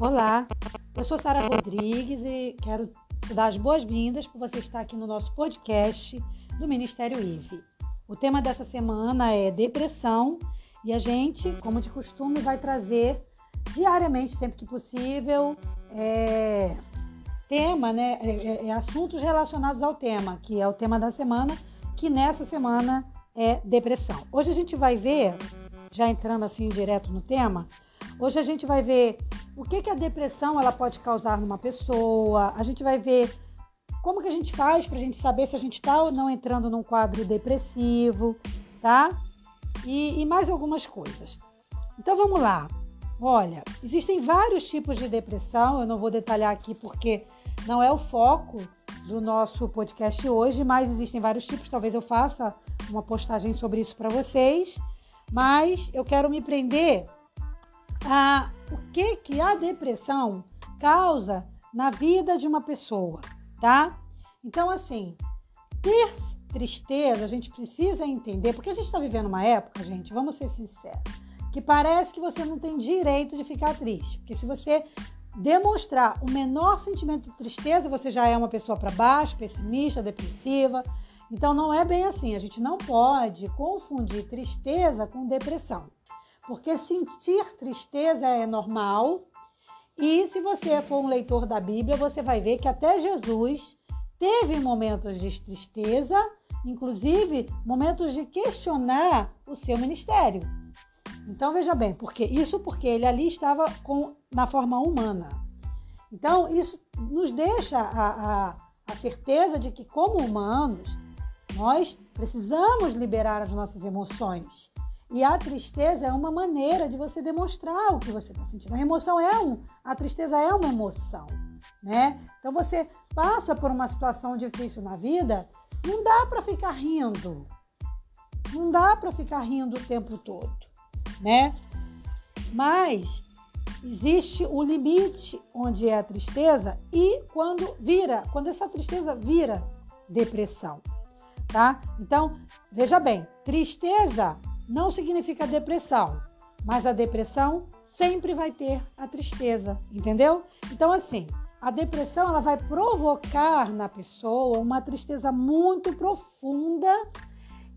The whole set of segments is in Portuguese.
Olá, eu sou Sara Rodrigues e quero te dar as boas-vindas por você estar aqui no nosso podcast do Ministério IVE. O tema dessa semana é depressão e a gente, como de costume, vai trazer diariamente, sempre que possível, é, tema, né, é, é, é assuntos relacionados ao tema, que é o tema da semana, que nessa semana é depressão. Hoje a gente vai ver, já entrando assim direto no tema, Hoje a gente vai ver o que, que a depressão ela pode causar numa pessoa. A gente vai ver como que a gente faz para a gente saber se a gente está ou não entrando num quadro depressivo, tá? E, e mais algumas coisas. Então vamos lá. Olha, existem vários tipos de depressão. Eu não vou detalhar aqui porque não é o foco do nosso podcast hoje, mas existem vários tipos. Talvez eu faça uma postagem sobre isso para vocês. Mas eu quero me prender a o que, que a depressão causa na vida de uma pessoa, tá? Então, assim, ter tristeza, a gente precisa entender, porque a gente está vivendo uma época, gente, vamos ser sinceros, que parece que você não tem direito de ficar triste. Porque se você demonstrar o menor sentimento de tristeza, você já é uma pessoa para baixo, pessimista, depressiva. Então não é bem assim. A gente não pode confundir tristeza com depressão porque sentir tristeza é normal. E se você for um leitor da Bíblia, você vai ver que até Jesus teve momentos de tristeza, inclusive momentos de questionar o seu ministério. Então veja bem, porque isso porque ele ali estava com, na forma humana. Então isso nos deixa a, a, a certeza de que como humanos nós precisamos liberar as nossas emoções. E a tristeza é uma maneira de você demonstrar o que você está sentindo. A emoção é um, a tristeza é uma emoção, né? Então você passa por uma situação difícil na vida, não dá para ficar rindo, não dá para ficar rindo o tempo todo, né? Mas existe o limite onde é a tristeza e quando vira, quando essa tristeza vira depressão, tá? Então veja bem, tristeza não significa depressão, mas a depressão sempre vai ter a tristeza, entendeu? Então, assim, a depressão ela vai provocar na pessoa uma tristeza muito profunda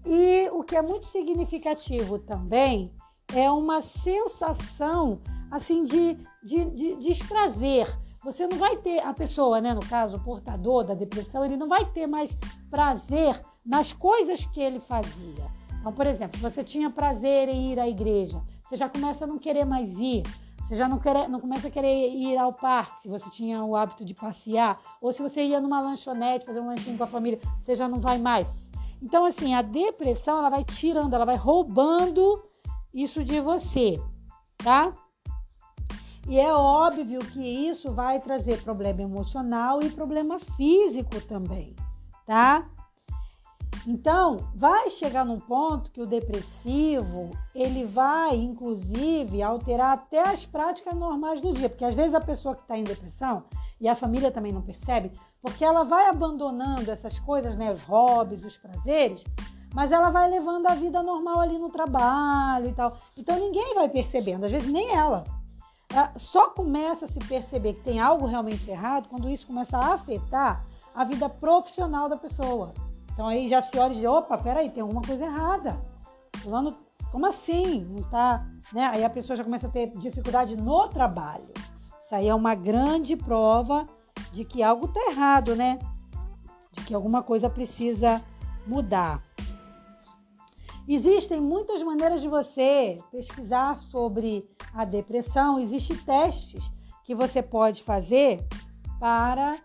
e o que é muito significativo também é uma sensação assim de, de, de desprazer. Você não vai ter, a pessoa, né, no caso, o portador da depressão, ele não vai ter mais prazer nas coisas que ele fazia. Então, por exemplo, você tinha prazer em ir à igreja, você já começa a não querer mais ir. Você já não, quer, não começa a querer ir ao parque, se você tinha o hábito de passear, ou se você ia numa lanchonete fazer um lanchinho com a família, você já não vai mais. Então, assim, a depressão ela vai tirando, ela vai roubando isso de você, tá? E é óbvio que isso vai trazer problema emocional e problema físico também, tá? Então, vai chegar num ponto que o depressivo, ele vai, inclusive, alterar até as práticas normais do dia, porque às vezes a pessoa que está em depressão, e a família também não percebe, porque ela vai abandonando essas coisas, né, os hobbies, os prazeres, mas ela vai levando a vida normal ali no trabalho e tal. Então ninguém vai percebendo, às vezes nem ela. Só começa a se perceber que tem algo realmente errado quando isso começa a afetar a vida profissional da pessoa. Então aí já se olha e diz, opa, peraí, tem alguma coisa errada. Fulano, como assim? Não tá, né? Aí a pessoa já começa a ter dificuldade no trabalho. Isso aí é uma grande prova de que algo está errado, né? De que alguma coisa precisa mudar. Existem muitas maneiras de você pesquisar sobre a depressão. Existem testes que você pode fazer para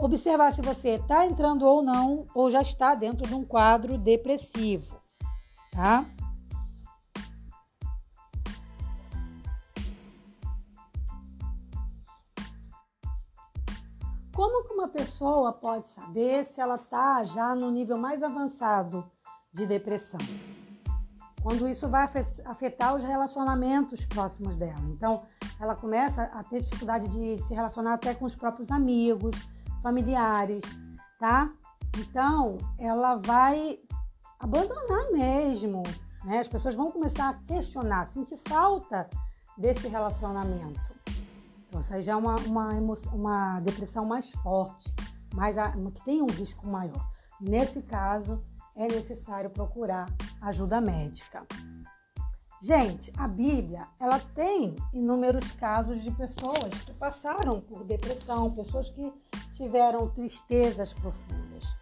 observar se você está entrando ou não, ou já está dentro de um quadro depressivo, tá? Como que uma pessoa pode saber se ela está já no nível mais avançado de depressão? Quando isso vai afetar os relacionamentos próximos dela. Então, ela começa a ter dificuldade de se relacionar até com os próprios amigos, familiares, tá? Então, ela vai abandonar mesmo, né? As pessoas vão começar a questionar, sentir falta desse relacionamento. Então, isso aí já é uma, uma, uma depressão mais forte, mais que tem um risco maior. Nesse caso, é necessário procurar ajuda médica. Gente, a Bíblia, ela tem inúmeros casos de pessoas que passaram por depressão, pessoas que tiveram tristezas profundas.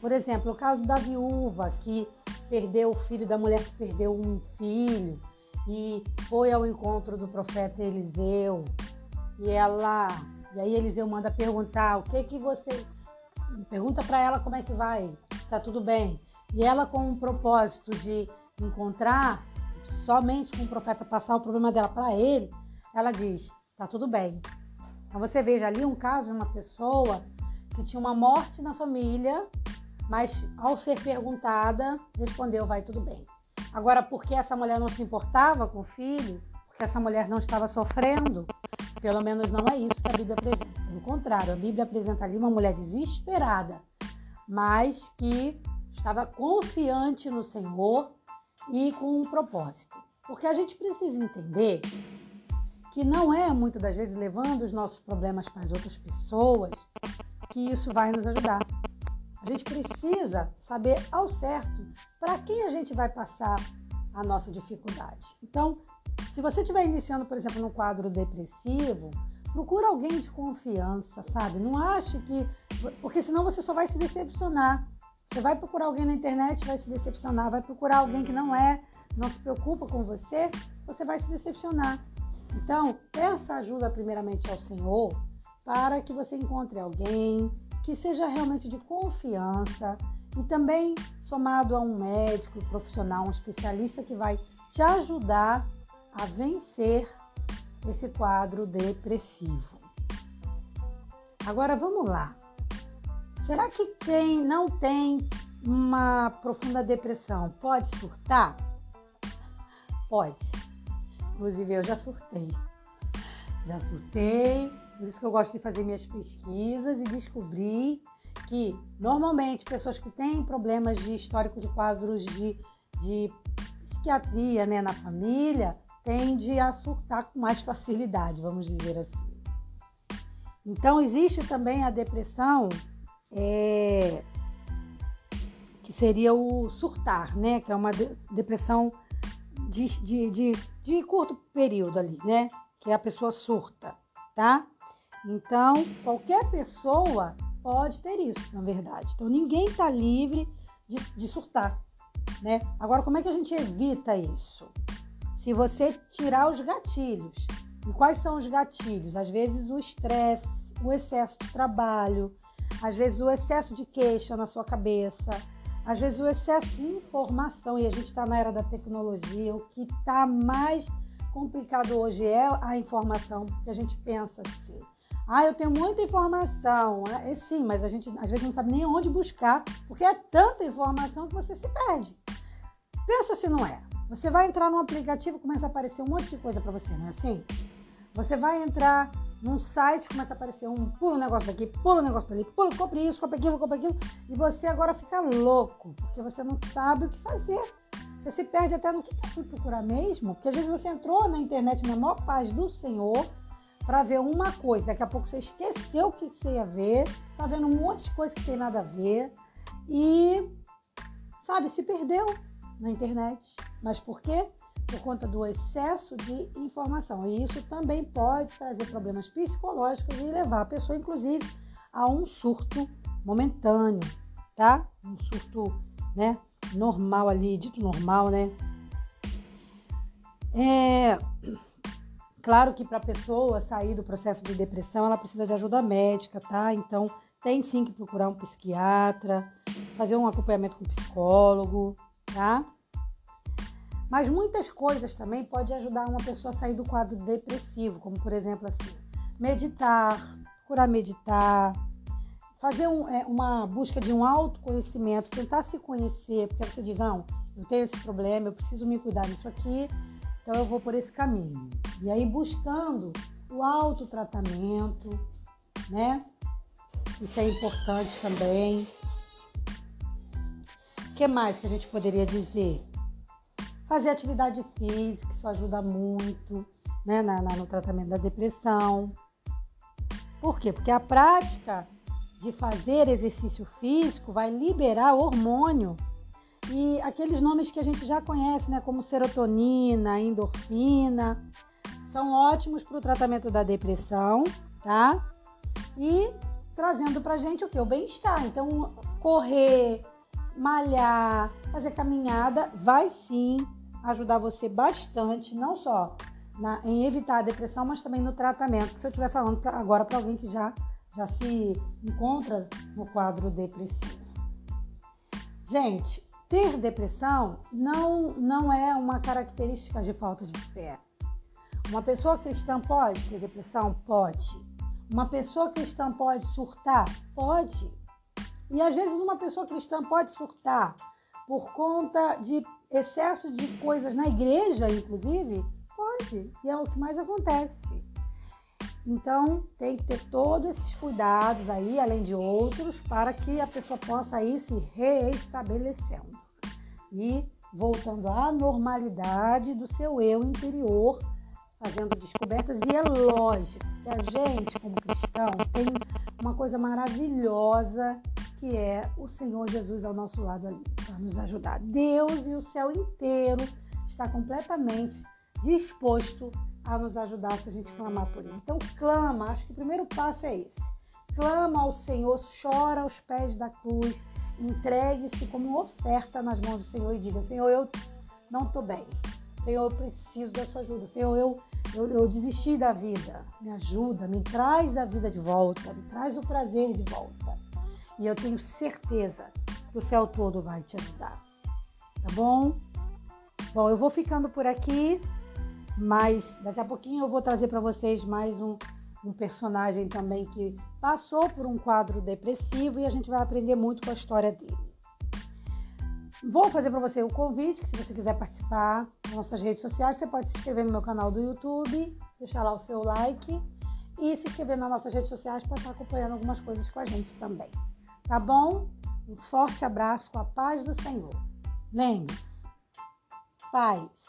Por exemplo, o caso da viúva que perdeu o filho, da mulher que perdeu um filho e foi ao encontro do profeta Eliseu. E ela, e aí Eliseu manda perguntar: "O que que você pergunta para ela como é que vai? Tá tudo bem?" E ela com um propósito de encontrar somente com o profeta passar o problema dela para ele, ela diz: tá tudo bem. Você veja ali um caso de uma pessoa que tinha uma morte na família, mas ao ser perguntada, respondeu: vai tudo bem. Agora, porque essa mulher não se importava com o filho, porque essa mulher não estava sofrendo, pelo menos não é isso que a Bíblia apresenta. Pelo contrário, a Bíblia apresenta ali uma mulher desesperada, mas que estava confiante no Senhor e com um propósito. Porque a gente precisa entender que não é muitas das vezes levando os nossos problemas para as outras pessoas que isso vai nos ajudar. A gente precisa saber ao certo para quem a gente vai passar a nossa dificuldade. Então, se você estiver iniciando, por exemplo, no quadro depressivo, procura alguém de confiança, sabe? Não ache que. Porque senão você só vai se decepcionar. Você vai procurar alguém na internet, vai se decepcionar. Vai procurar alguém que não é, não se preocupa com você, você vai se decepcionar. Então, peça ajuda primeiramente ao Senhor para que você encontre alguém que seja realmente de confiança e também somado a um médico profissional, um especialista que vai te ajudar a vencer esse quadro depressivo. Agora vamos lá. Será que quem não tem uma profunda depressão pode surtar? Pode. Inclusive eu já surtei. Já surtei, por isso que eu gosto de fazer minhas pesquisas e descobrir que normalmente pessoas que têm problemas de histórico de quadros de, de psiquiatria né, na família tende a surtar com mais facilidade, vamos dizer assim. Então existe também a depressão é, que seria o surtar, né? Que é uma depressão de, de, de, de curto período ali, né? Que a pessoa surta, tá? Então, qualquer pessoa pode ter isso, na verdade. Então, ninguém está livre de, de, surtar, né? Agora, como é que a gente evita isso? Se você tirar os gatilhos. E quais são os gatilhos? Às vezes, o estresse, o excesso de trabalho, às vezes o excesso de queixa na sua cabeça, às vezes o excesso de informação, e a gente está na era da tecnologia, o que está mais complicado hoje é a informação, porque a gente pensa assim. Ah, eu tenho muita informação. É, sim, mas a gente às vezes não sabe nem onde buscar, porque é tanta informação que você se perde. Pensa se não é. Você vai entrar num aplicativo e começa a aparecer um monte de coisa para você, não é assim? Você vai entrar num site começa a aparecer um pula um negócio daqui, pula um negócio dali, pula, compre isso, compre aquilo, compre aquilo, e você agora fica louco, porque você não sabe o que fazer. Você se perde até no que eu fui procurar mesmo, porque às vezes você entrou na internet na maior paz do Senhor para ver uma coisa, daqui a pouco você esqueceu o que você ia ver, tá vendo um monte de coisa que tem nada a ver e sabe, se perdeu na internet. Mas por quê? Por conta do excesso de informação. E isso também pode trazer problemas psicológicos e levar a pessoa, inclusive, a um surto momentâneo, tá? Um surto, né? Normal ali, dito normal, né? É claro que para a pessoa sair do processo de depressão, ela precisa de ajuda médica, tá? Então, tem sim que procurar um psiquiatra, fazer um acompanhamento com um psicólogo, tá? Mas muitas coisas também podem ajudar uma pessoa a sair do quadro depressivo, como por exemplo assim, meditar, procurar meditar, fazer um, é, uma busca de um autoconhecimento, tentar se conhecer, porque você diz, não, eu tenho esse problema, eu preciso me cuidar disso aqui, então eu vou por esse caminho. E aí buscando o autotratamento, né? Isso é importante também. O que mais que a gente poderia dizer? Fazer atividade física, isso ajuda muito né, na, na, no tratamento da depressão. Por quê? Porque a prática de fazer exercício físico vai liberar hormônio e aqueles nomes que a gente já conhece, né, como serotonina, endorfina, são ótimos para o tratamento da depressão, tá? E trazendo para gente o que? O bem-estar. Então, correr, malhar, fazer caminhada vai sim ajudar você bastante, não só na, em evitar a depressão, mas também no tratamento. Se eu estiver falando pra, agora para alguém que já, já se encontra no quadro depressivo. Gente, ter depressão não, não é uma característica de falta de fé. Uma pessoa cristã pode ter depressão? Pode. Uma pessoa cristã pode surtar? Pode. E às vezes uma pessoa cristã pode surtar por conta de excesso de coisas na igreja, inclusive? Pode. E é o que mais acontece. Então, tem que ter todos esses cuidados aí, além de outros, para que a pessoa possa ir se reestabelecendo e voltando à normalidade do seu eu interior, fazendo descobertas. E é lógico que a gente, como cristão, tem uma coisa maravilhosa que é o Senhor Jesus ao nosso lado ali, para nos ajudar. Deus e o céu inteiro está completamente disposto a nos ajudar se a gente clamar por Ele. Então, clama, acho que o primeiro passo é esse. Clama ao Senhor, chora aos pés da cruz, entregue-se como oferta nas mãos do Senhor e diga: Senhor, eu não estou bem. Senhor, eu preciso da sua ajuda. Senhor, eu, eu, eu desisti da vida. Me ajuda, me traz a vida de volta, me traz o prazer de volta. E eu tenho certeza que o céu todo vai te ajudar. Tá bom? Bom, eu vou ficando por aqui, mas daqui a pouquinho eu vou trazer para vocês mais um um personagem também que passou por um quadro depressivo e a gente vai aprender muito com a história dele. Vou fazer para você o convite que se você quiser participar das nossas redes sociais, você pode se inscrever no meu canal do YouTube, deixar lá o seu like e se inscrever nas nossas redes sociais para estar acompanhando algumas coisas com a gente também. Tá bom? Um forte abraço com a paz do Senhor. Lembre-se, paz